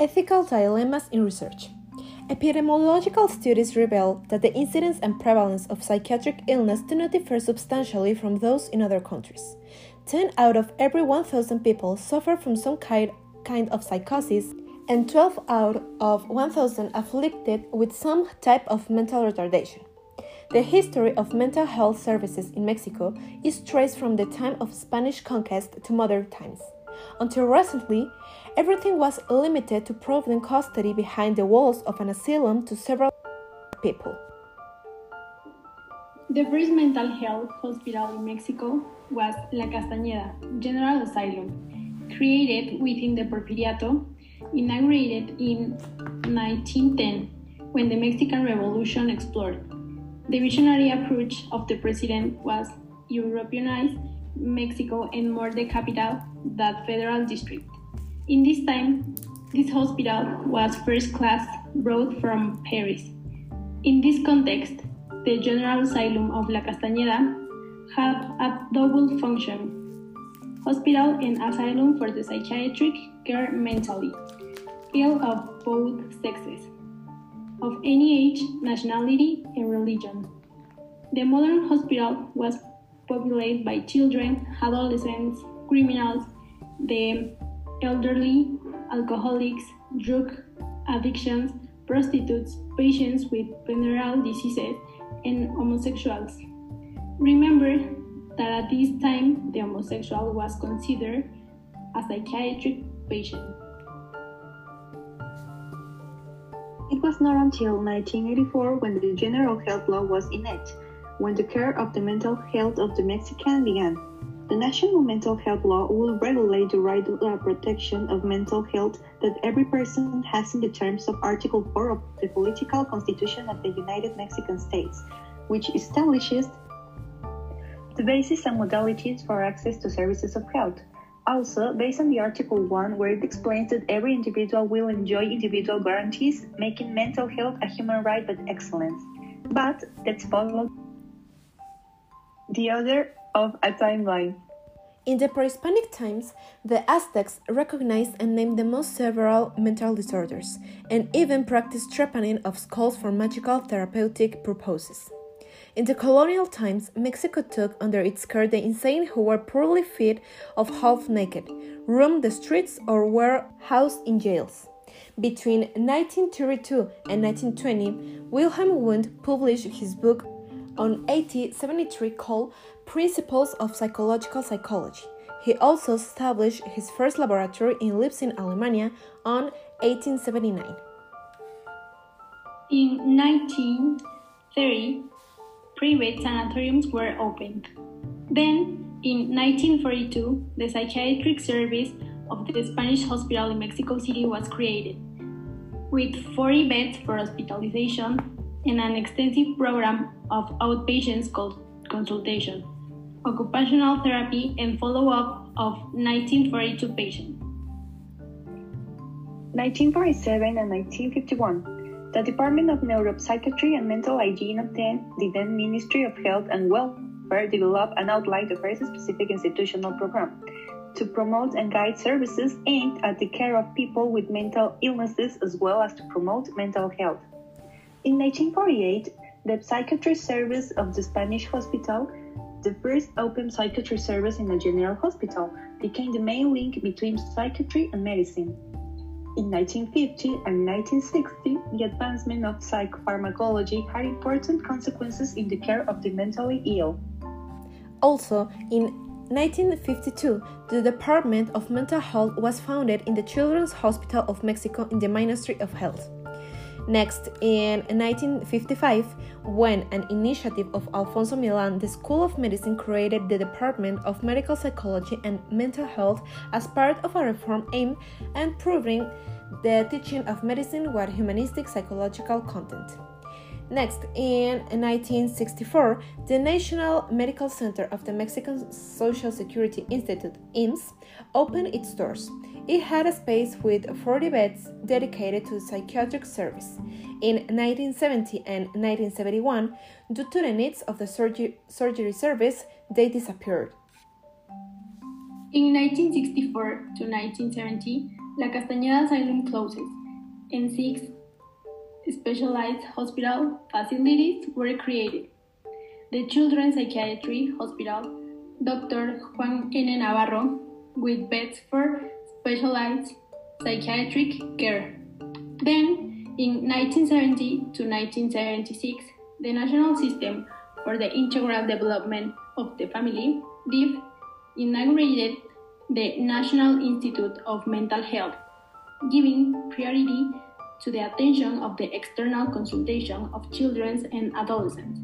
Ethical dilemmas in research. Epidemiological studies reveal that the incidence and prevalence of psychiatric illness do not differ substantially from those in other countries. 10 out of every 1,000 people suffer from some kind, of psychosis, and 12 out of 1,000 afflicted with some type of mental retardation. The history of mental health services in Mexico is traced from the time of Spanish conquest to modern times. Until recently, everything was limited to providing custody behind the walls of an asylum to several people. The first mental health hospital in Mexico was La Castañeda General Asylum, created within the Porfiriato, inaugurated in 1910 when the Mexican Revolution exploded. The visionary approach of the president was Europeanize Mexico and more the capital that federal district. In this time, this hospital was first class brought from Paris. In this context, the General Asylum of La Castañeda had a double function hospital and asylum for the psychiatric care mentally ill of both sexes, of any age, nationality, and religion. The modern hospital was populated by children, adolescents, criminals, the elderly, alcoholics, drug addictions, prostitutes, patients with venereal diseases, and homosexuals. Remember that at this time the homosexual was considered a psychiatric patient. It was not until 1984 when the General Health Law was enacted, when the care of the mental health of the Mexican began. The National Mental Health Law will regulate the right to the uh, protection of mental health that every person has in the terms of Article 4 of the Political Constitution of the United Mexican States, which establishes the basis and modalities for access to services of health. Also, based on the Article 1, where it explains that every individual will enjoy individual guarantees, making mental health a human right by excellence. But let's follow the other of a timeline. In the pre-Hispanic times, the Aztecs recognized and named the most several mental disorders, and even practiced trepanning of skulls for magical therapeutic purposes. In the colonial times, Mexico took under its care the insane who were poorly fed or half naked, roamed the streets, or were housed in jails. Between 1932 and 1920, Wilhelm Wundt published his book on 1873 called Principles of Physiological Psychology. He also established his first laboratory in Leipzig, Alemania on 1879. In 1930, private sanatoriums were opened. Then, in 1942, the psychiatric service of the Spanish hospital in Mexico City was created, with 40 beds for hospitalization and an extensive program of outpatients called consultation, occupational therapy, and follow up of 1942 patients. 1947 and 1951, the Department of Neuropsychiatry and Mental Hygiene obtained the then Ministry of Health and Welfare developed and outlined a very specific institutional program to promote and guide services aimed at the care of people with mental illnesses as well as to promote mental health. In 1948, the psychiatry service of the Spanish hospital, the first open psychiatry service in a general hospital, became the main link between psychiatry and medicine. In 1950 and 1960, the advancement of psychopharmacology had important consequences in the care of the mentally ill. Also, in 1952, the Department of Mental Health was founded in the Children's Hospital of Mexico in the Ministry of Health. Next, in 1955, when an initiative of Alfonso Millán, the School of Medicine created the Department of Medical Psychology and Mental Health as part of a reform aimed at improving the teaching of medicine with humanistic psychological content. Next, in 1964, the National Medical Center of the Mexican Social Security Institute, IMSS, opened its doors. It had a space with 40 beds dedicated to psychiatric service. In 1970 and 1971, due to the needs of the surgery, surgery service, they disappeared. In 1964 to 1970, La Castañeda Asylum closes, and six specialized hospital facilities were created. The Children's Psychiatry Hospital, Dr. Juan N. Navarro, with beds for specialized psychiatric care. Then, in 1970 to 1976, the National System for the Integral Development of the Family, DIF, inaugurated the National Institute of Mental Health, giving priority to the attention of the external consultation of children and adolescents.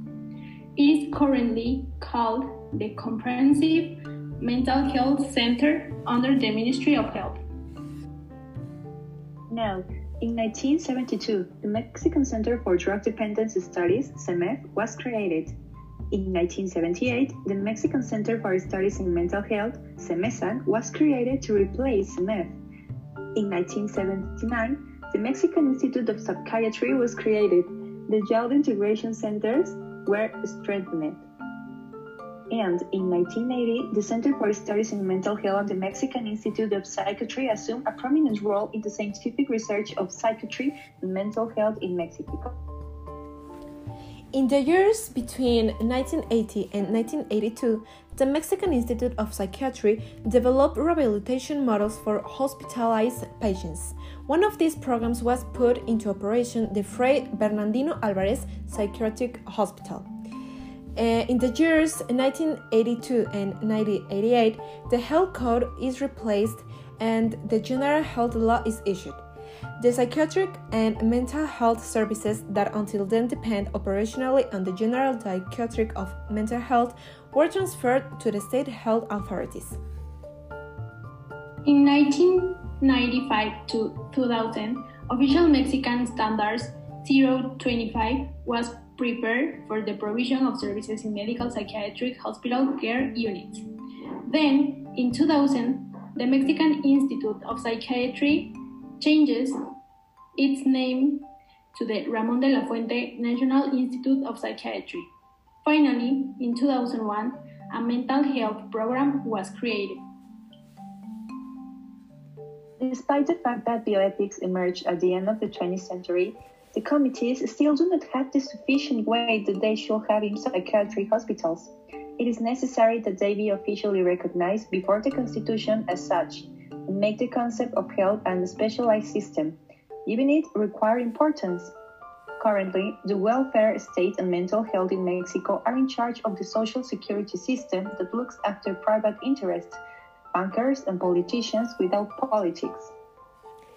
It is currently called the Comprehensive Mental Health Center under the Ministry of Health. Now, in 1972, the Mexican Center for Drug Dependence Studies, CEMED, was created. In 1978, the Mexican Center for Studies in Mental Health, CEMESAC, was created to replace CEMED. In 1979, the Mexican Institute of Psychiatry was created. The Youth Integration Centers were strengthened. And in 1980, the Center for Studies in Mental Health and the Mexican Institute of Psychiatry assumed a prominent role in the scientific research of psychiatry and mental health in Mexico. In the years between 1980 and 1982, the Mexican Institute of Psychiatry developed rehabilitation models for hospitalized patients. One of these programs was put into operation the Fray Bernardino Alvarez Psychiatric Hospital. Uh, in the years 1982 and 1988, the health code is replaced and the general health law is issued. The psychiatric and mental health services that until then depend operationally on the general psychiatric of mental health were transferred to the state health authorities. In 1995 to 2000, official Mexican standards 025 was prepared for the provision of services in medical psychiatric hospital care units. Then, in 2000, the Mexican Institute of Psychiatry changes its name to the Ramon de la Fuente National Institute of Psychiatry. Finally, in 2001, a mental health program was created. Despite the fact that bioethics emerged at the end of the 20th century, the committees still do not have the sufficient weight that they should have in psychiatric hospitals. It is necessary that they be officially recognized before the Constitution as such and make the concept of health a specialized system, giving it required importance. Currently, the welfare state and mental health in Mexico are in charge of the social security system that looks after private interests, bankers, and politicians without politics.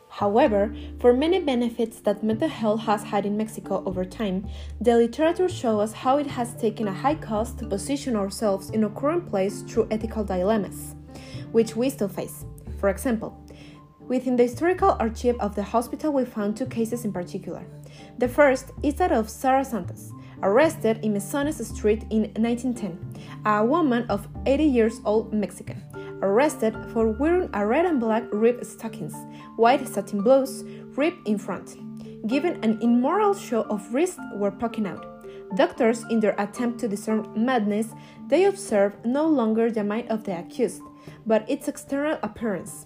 However, for many benefits that mental health has had in Mexico over time, the literature shows us how it has taken a high cost to position ourselves in a current place through ethical dilemmas, which we still face. For example, within the historical archive of the hospital, we found two cases in particular. The first is that of Sara Santos, arrested in Mesones Street in 1910, a woman of 80 years old Mexican, arrested for wearing a red and black rib stockings, white satin blouse, rib in front. Given an immoral show of wrists were poking out. Doctors, in their attempt to discern madness, they observe no longer the mind of the accused, but its external appearance.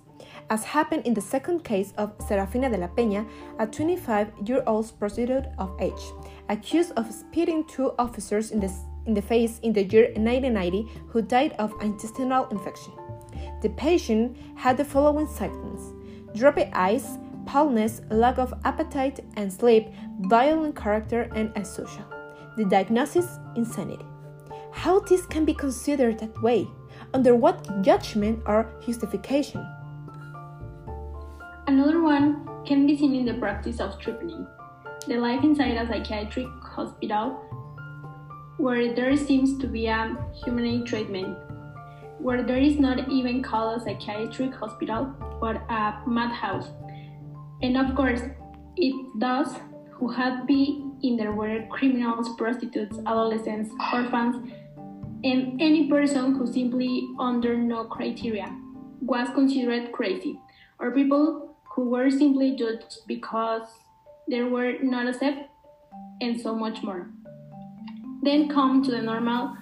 As happened in the second case of Serafina de la Peña, a 25 year old prostitute of age, accused of spitting two officers in the, in the face in the year 1990 who died of intestinal infection. The patient had the following symptoms droopy eyes, paleness, lack of appetite and sleep, violent character, and asocial. The diagnosis insanity. How this can be considered that way? Under what judgment or justification? Another one can be seen in the practice of treatment. The life inside a psychiatric hospital, where there seems to be a humane treatment, where there is not even called a psychiatric hospital, but a madhouse. And of course, it does who had been in there were criminals, prostitutes, adolescents, orphans, and any person who simply under no criteria was considered crazy, or people who were simply judged because they were not accepted, and so much more. Then come to the normal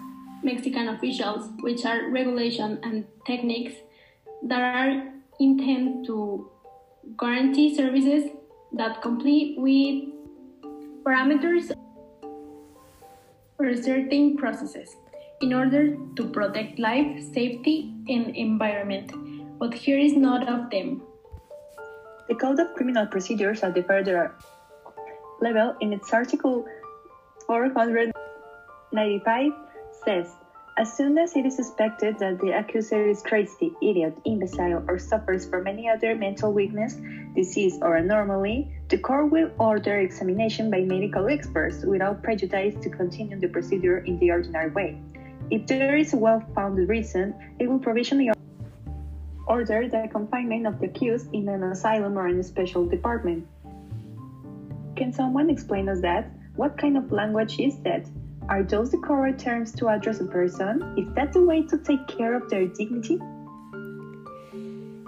Mexican officials, which are regulation and techniques that are intended to guarantee services that comply with parameters for certain processes in order to protect life, safety, and environment. But here is not of them. The Code of Criminal Procedures at the federal level, in its Article 495, says as soon as it is suspected that the accuser is crazy, idiot, imbecile, or suffers from any other mental weakness, disease, or anomaly, the court will order examination by medical experts without prejudice to continue the procedure in the ordinary way. If there is a well founded reason, it will provisionally order the confinement of the accused in an asylum or in a special department. Can someone explain us that? What kind of language is that? Are those the correct terms to address a person? Is that the way to take care of their dignity?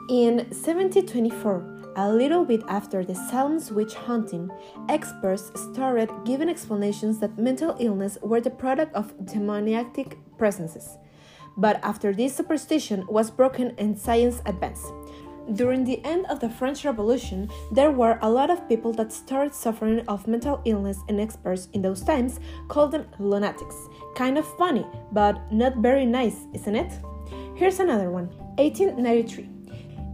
In 1724, a little bit after the Salem's witch hunting, experts started giving explanations that mental illness were the product of demoniac presences. But after this superstition was broken and science advanced, during the end of the French Revolution, there were a lot of people that started suffering of mental illness, and experts in those times called them lunatics. Kind of funny, but not very nice, isn't it? Here's another one 1893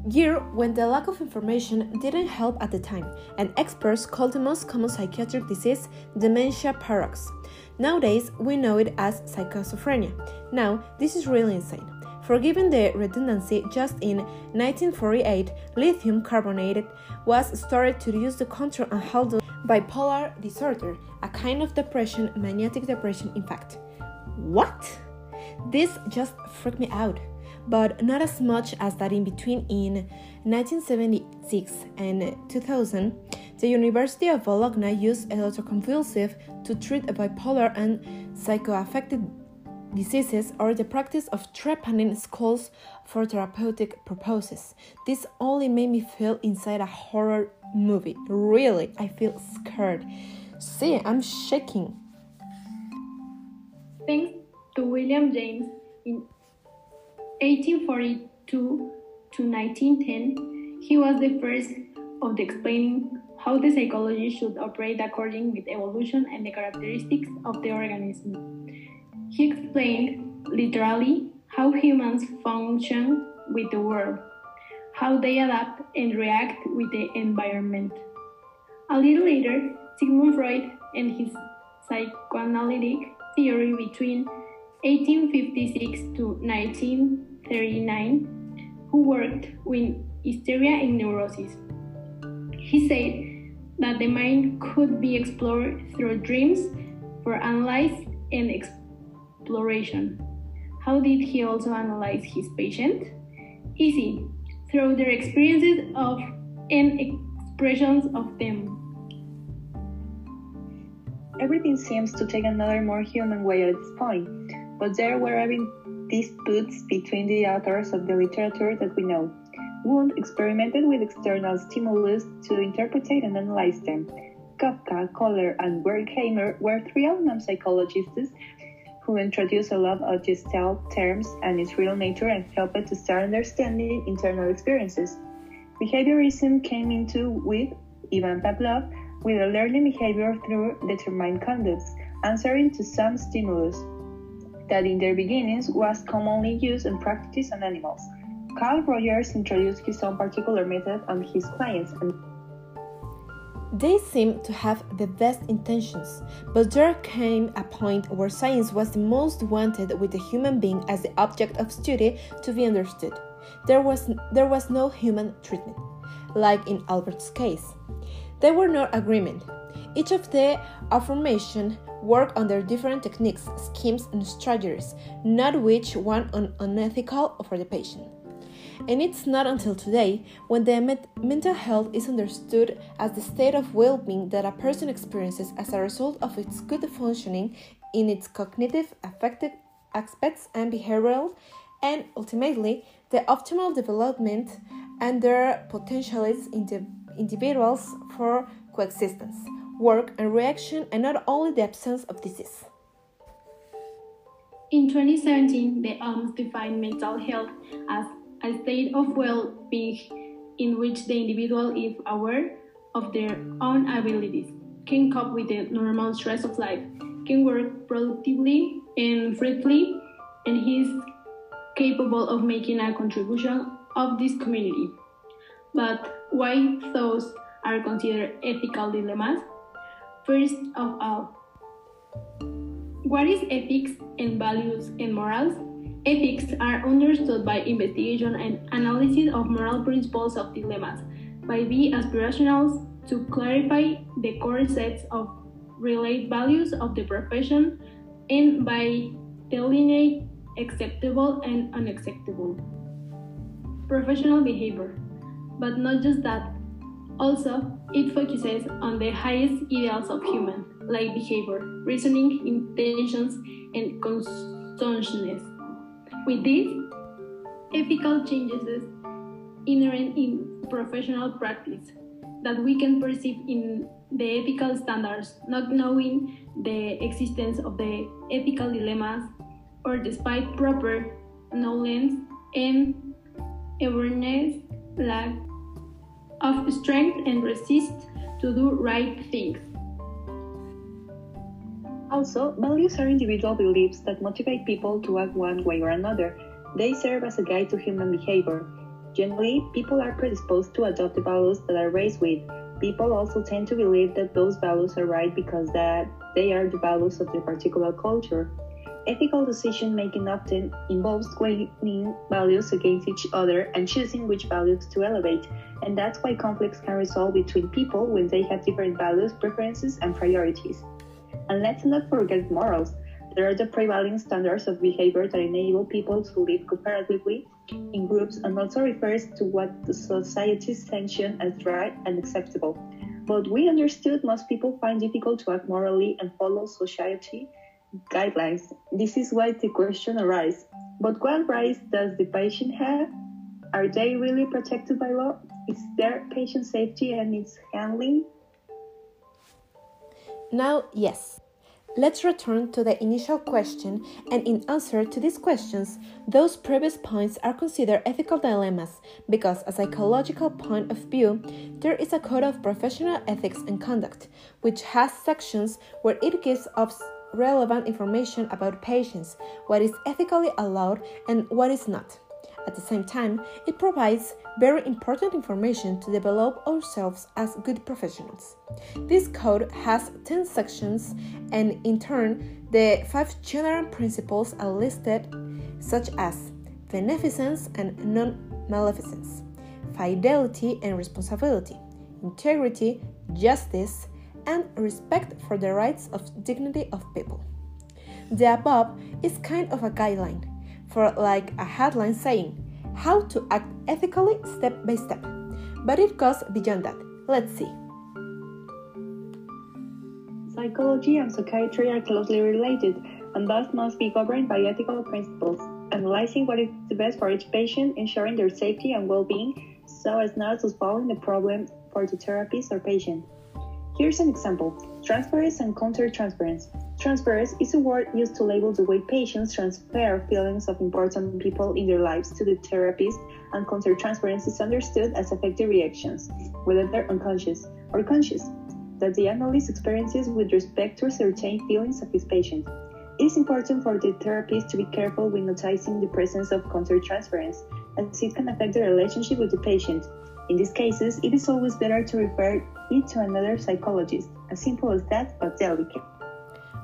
year when the lack of information didn't help at the time, and experts called the most common psychiatric disease dementia praecox. Nowadays, we know it as schizophrenia. Now, this is really insane. Forgiven the redundancy, just in 1948, lithium carbonate was started to use the control and handle bipolar disorder, a kind of depression, maniac depression, in fact. What? This just freaked me out, but not as much as that in between in 1976 and 2000. The University of Bologna used electroconvulsive to treat a bipolar and psychoaffective diseases or the practice of trepanning skulls for therapeutic purposes. This only made me feel inside a horror movie. Really, I feel scared. See, I'm shaking. Thanks to William James in 1842 to 1910, he was the first of the explaining how the psychology should operate according with evolution and the characteristics of the organism. He explained literally how humans function with the world, how they adapt and react with the environment. A little later, Sigmund Freud and his psychoanalytic theory between 1856 to 1939, who worked with hysteria and neurosis. He said that the mind could be explored through dreams for analyze and explored exploration. How did he also analyze his patient? Easy, through their experiences of and expressions of them. Everything seems to take another more human way at this point, but there were even disputes between the authors of the literature that we know. Wundt experimented with external stimulus to interpret and analyze them. Koffka, Köhler, and Wertheimer were three unknown psychologists who introduced a lot of Gestalt terms and its real nature and helped to start understanding internal experiences. Behaviorism came into with Ivan Pavlov with a learning behavior through determined conducts, answering to some stimulus that in their beginnings was commonly used and practiced on animals. Carl Rogers introduced his own particular method on his clients and they seemed to have the best intentions, but there came a point where science was the most wanted with the human being as the object of study to be understood. There was, there was no human treatment, like in Albert's case. There were no agreement. Each of the affirmation worked under different techniques, schemes, and strategies, not which one unethical for the patient. And it's not until today, when the mental health is understood as the state of well being that a person experiences as a result of its good functioning in its cognitive, affective aspects and behavioral, and ultimately the optimal development and their potentialities in the individuals for coexistence, work, and reaction, and not only the absence of disease. In 2017, the OMS defined mental health as a state of well being in which the individual is aware of their own abilities, can cope with the normal stress of life, can work productively and freely, and is capable of making a contribution of this community. But why those are considered ethical dilemmas? First of all, what is ethics and values and morals? Ethics are understood by investigation and analysis of moral principles of dilemmas, by the aspirationals to clarify the core sets of related values of the profession, and by delineate acceptable and unacceptable professional behavior. But not just that, also, it focuses on the highest ideals of human, like behavior, reasoning, intentions, and consciousness. With this, ethical changes inherent in professional practice that we can perceive in the ethical standards, not knowing the existence of the ethical dilemmas, or despite proper knowledge and awareness, lack of strength and resist to do right things. Also, values are individual beliefs that motivate people to act one way or another. They serve as a guide to human behavior. Generally, people are predisposed to adopt the values that are raised with. People also tend to believe that those values are right because that they are the values of their particular culture. Ethical decision making often involves weighing values against each other and choosing which values to elevate, and that's why conflicts can result between people when they have different values, preferences, and priorities. And let's not forget morals. There are the prevailing standards of behavior that enable people to live cooperatively in groups and also refers to what the society sanctions as right and acceptable. But we understood most people find difficult to act morally and follow society guidelines. This is why the question arises. But what rights does the patient have? Are they really protected by law? Is there patient safety and its handling? Now, yes. Let's return to the initial question, and in answer to these questions, those previous points are considered ethical dilemmas because, a psychological point of view, there is a code of professional ethics and conduct, which has sections where it gives us relevant information about patients, what is ethically allowed and what is not. At the same time, it provides very important information to develop ourselves as good professionals. This code has 10 sections, and in turn, the five general principles are listed, such as beneficence and non maleficence, fidelity and responsibility, integrity, justice, and respect for the rights of dignity of people. The above is kind of a guideline for like a headline saying how to act ethically step by step. But it goes beyond that. Let's see. Psychology and psychiatry are closely related and thus must be governed by ethical principles, analyzing what is the best for each patient, ensuring their safety and well being so as not to spoil the problem for the therapist or patient. Here's an example transference and countertransference. Transference Transference is a word used to label the way patients transfer feelings of important people in their lives to the therapist, and countertransference is understood as affective reactions, whether they're unconscious or conscious, that the analyst experiences with respect to certain feelings of his patient. It is important for the therapist to be careful when noticing the presence of countertransference, as it can affect the relationship with the patient, in these cases, it is always better to refer it to another psychologist, as simple as that, but delicate.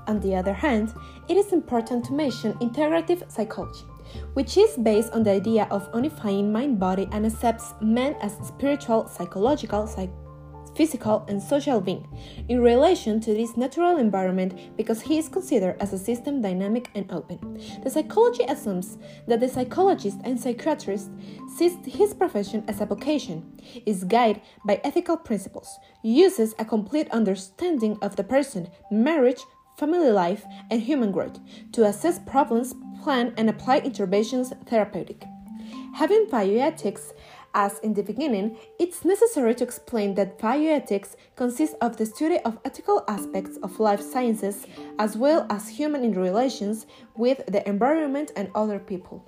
On the other hand, it is important to mention integrative psychology, which is based on the idea of unifying mind body and accepts men as spiritual, psychological, psych- physical, and social being in relation to this natural environment because he is considered as a system dynamic and open. The psychology assumes that the psychologist and psychiatrist sees his profession as a vocation, is guided by ethical principles, uses a complete understanding of the person, marriage, family life, and human growth to assess problems, plan, and apply interventions therapeutic. Having bioethics as in the beginning, it's necessary to explain that bioethics consists of the study of ethical aspects of life sciences as well as human interrelations with the environment and other people.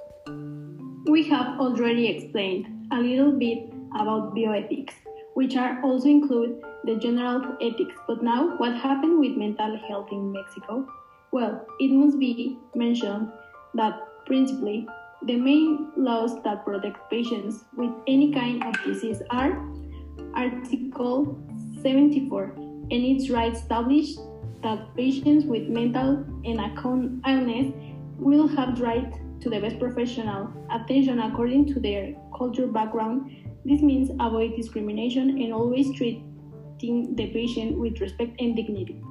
We have already explained a little bit about bioethics, which are also include the general ethics. But now, what happened with mental health in Mexico? Well, it must be mentioned that principally the main laws that protect patients with any kind of disease are Article 74 and its rights established that patients with mental and account illness will have right to the best professional attention according to their cultural background. This means avoid discrimination and always treating the patient with respect and dignity.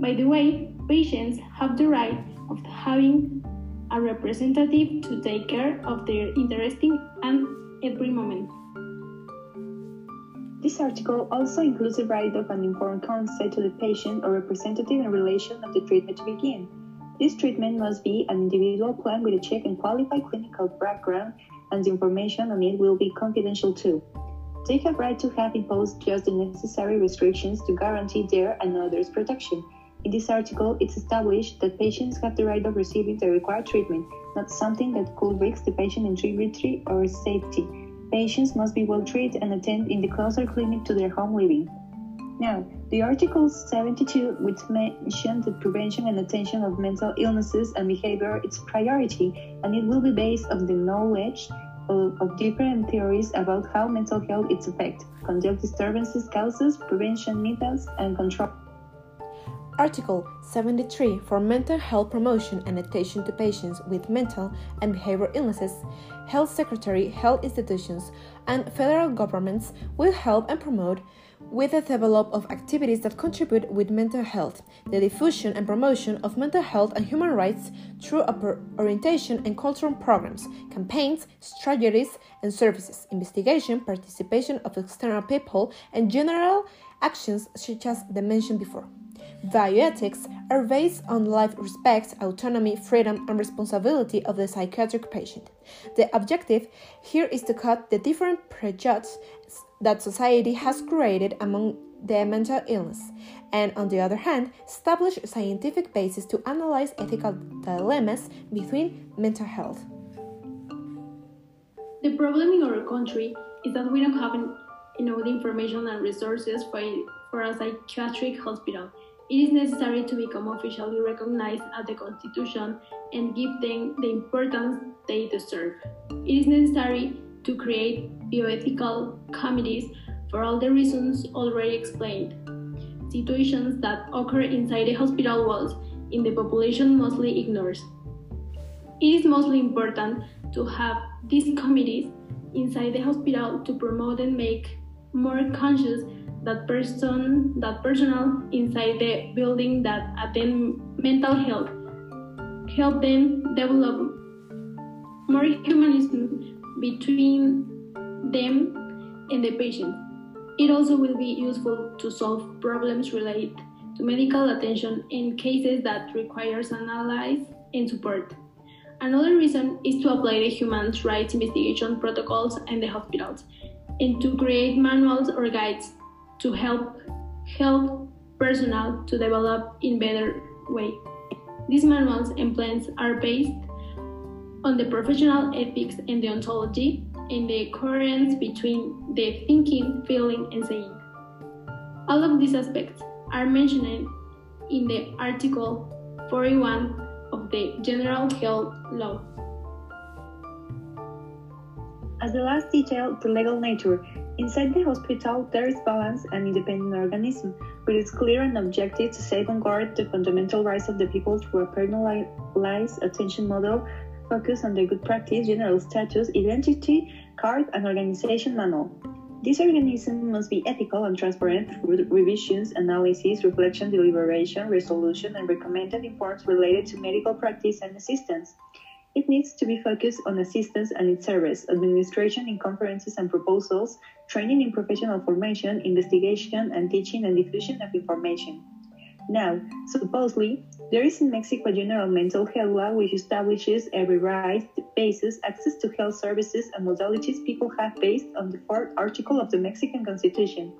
By the way, patients have the right of having a representative to take care of their interesting and every moment. This article also includes the right of an informed consent to the patient or representative in relation of the treatment to begin. This treatment must be an individual plan with a check and qualified clinical background, and the information on it will be confidential too. They have right to have imposed just the necessary restrictions to guarantee their and others' protection. In this article, it's established that patients have the right of receiving the required treatment, not something that could risk the patient integrity or safety. Patients must be well treated and attend in the closer clinic to their home living. Now, the Article 72, which mentions the prevention and attention of mental illnesses and behavior, is priority, and it will be based on the knowledge of, of different theories about how mental health is affected, conduct disturbances, causes, prevention methods, and control. Article 73 for mental health promotion and attention to patients with mental and behavioral illnesses. Health Secretary, health institutions, and federal governments will help and promote with the development of activities that contribute with mental health, the diffusion and promotion of mental health and human rights through orientation and cultural programs, campaigns, strategies, and services, investigation, participation of external people, and general actions such as the mentioned before. Bioethics are based on life respect, autonomy, freedom, and responsibility of the psychiatric patient. The objective here is to cut the different prejudices that society has created among the mental illness, and on the other hand, establish scientific basis to analyze ethical dilemmas between mental health. The problem in our country is that we don't have enough information and resources for, for a psychiatric hospital it is necessary to become officially recognized as the Constitution and give them the importance they deserve. It is necessary to create bioethical committees for all the reasons already explained. Situations that occur inside the hospital walls in the population mostly ignores. It is mostly important to have these committees inside the hospital to promote and make more conscious that person that personnel inside the building that attend mental health help them develop more humanism between them and the patient. It also will be useful to solve problems related to medical attention in cases that requires analysis and support. Another reason is to apply the human rights investigation protocols in the hospitals and to create manuals or guides to help help personnel to develop in better way. These manuals and plans are based on the professional ethics and deontology and the coherence between the thinking, feeling, and saying. All of these aspects are mentioned in the Article 41 of the General Health Law. As the last detail, the legal nature Inside the hospital, there is balance and independent organism, with its clear and objective to safeguard the fundamental rights of the people through a personalized attention model focused on the good practice, general status, identity card, and organization manual. This organism must be ethical and transparent through revisions, analysis, reflection, deliberation, resolution, and recommended informs related to medical practice and assistance. It needs to be focused on assistance and its service, administration in conferences and proposals, training in professional formation, investigation, and teaching and diffusion of information. Now, supposedly, there is in Mexico a general mental health law which establishes every right, basis, access to health services, and modalities people have based on the fourth article of the Mexican Constitution.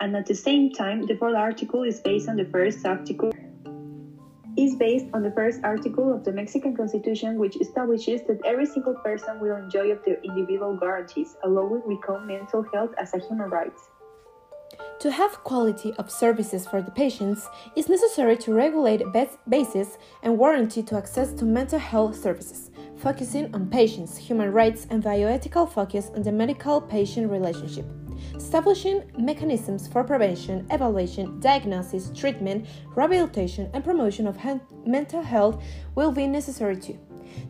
And at the same time, the fourth article is based on the first article is based on the first article of the Mexican Constitution, which establishes that every single person will enjoy of their individual guarantees, allowing call mental health as a human right. To have quality of services for the patients, it's necessary to regulate basis and warranty to access to mental health services, focusing on patients' human rights and bioethical focus on the medical-patient relationship. Establishing mechanisms for prevention, evaluation, diagnosis, treatment, rehabilitation, and promotion of mental health will be necessary too.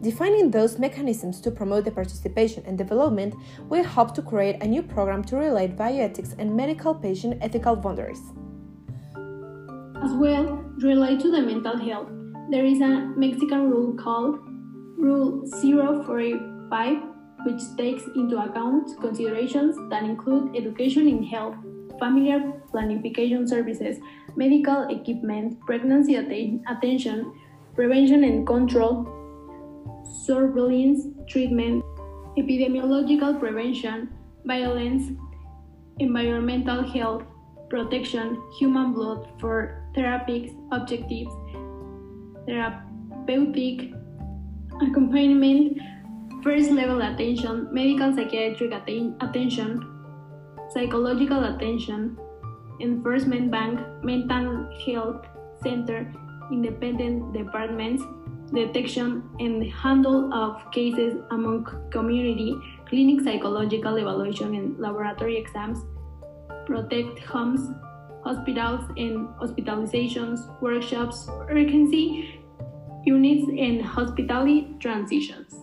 Defining those mechanisms to promote the participation and development will help to create a new program to relate bioethics and medical patient ethical boundaries. As well, relate to the mental health, there is a Mexican rule called Rule 045 which takes into account considerations that include education in health, familiar planification services, medical equipment, pregnancy attention, prevention and control, surveillance, treatment, epidemiological prevention, violence, environmental health, protection, human blood for therapeutic objectives, therapeutic accompaniment, first level attention, medical psychiatric atten- attention, psychological attention, enforcement bank, mental health center, independent departments, detection and handle of cases among community, clinic psychological evaluation and laboratory exams, protect homes, hospitals and hospitalizations, workshops, urgency units, and hospitality transitions.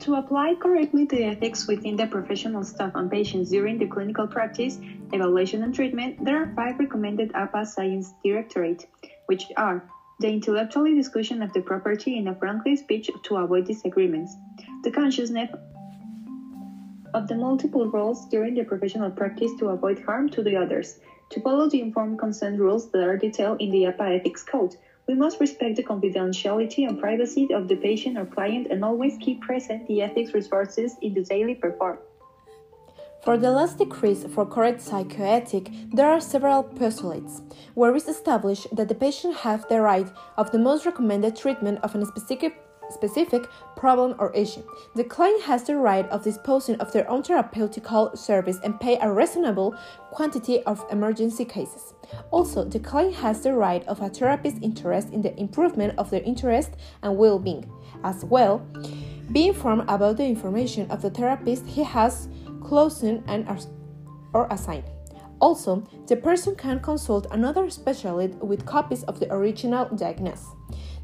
To apply correctly the ethics within the professional staff and patients during the clinical practice, evaluation, and treatment, there are five recommended APA Science Directorate, which are the intellectual discussion of the property in a friendly speech to avoid disagreements, the consciousness of the multiple roles during the professional practice to avoid harm to the others, to follow the informed consent rules that are detailed in the APA Ethics Code, we must respect the confidentiality and privacy of the patient or client and always keep present the ethics resources in the daily perform. For the last decrease for correct psychoethic, there are several postulates, where it's established that the patient has the right of the most recommended treatment of a specific specific problem or issue. The client has the right of disposing of their own therapeutical service and pay a reasonable quantity of emergency cases. Also, the client has the right of a therapist's interest in the improvement of their interest and well-being. As well, be informed about the information of the therapist he has chosen and or assigned. Also, the person can consult another specialist with copies of the original diagnosis.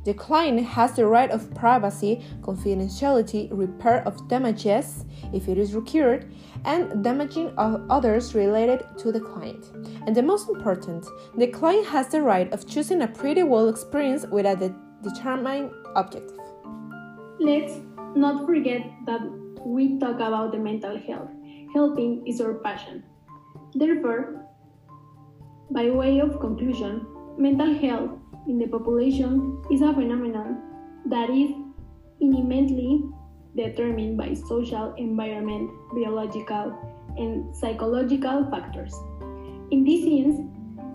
The client has the right of privacy, confidentiality, repair of damages if it is required, and damaging of others related to the client. And the most important, the client has the right of choosing a pretty well experience with a de- determined objective. Let's not forget that we talk about the mental health. Helping is our passion. Therefore, by way of conclusion, mental health in the population is a phenomenon that is intimately determined by social, environment, biological, and psychological factors. In this sense,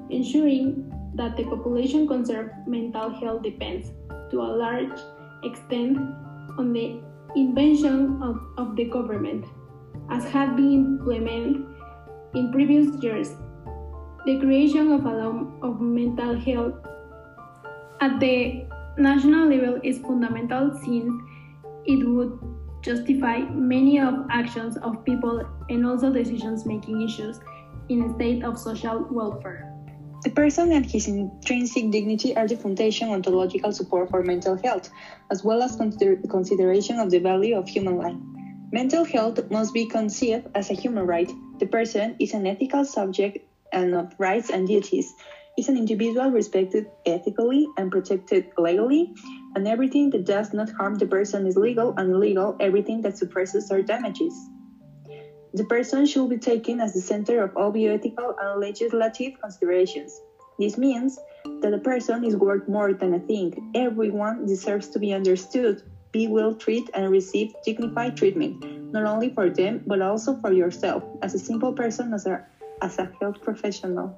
ensuring that the population conserve mental health depends, to a large extent, on the invention of, of the government, as had been implemented in previous years. The creation of a law of mental health at the national level is fundamental since it would justify many of actions of people and also decisions making issues in a state of social welfare. The person and his intrinsic dignity are the foundation ontological support for mental health, as well as consider- consideration of the value of human life. Mental health must be conceived as a human right. The person is an ethical subject and of rights and duties is an individual respected ethically and protected legally, and everything that does not harm the person is legal, and illegal everything that suppresses or damages. The person should be taken as the center of all bioethical and legislative considerations. This means that a person is worth more than a thing. Everyone deserves to be understood, be well treated, and receive dignified treatment, not only for them, but also for yourself, as a simple person, as a, as a health professional.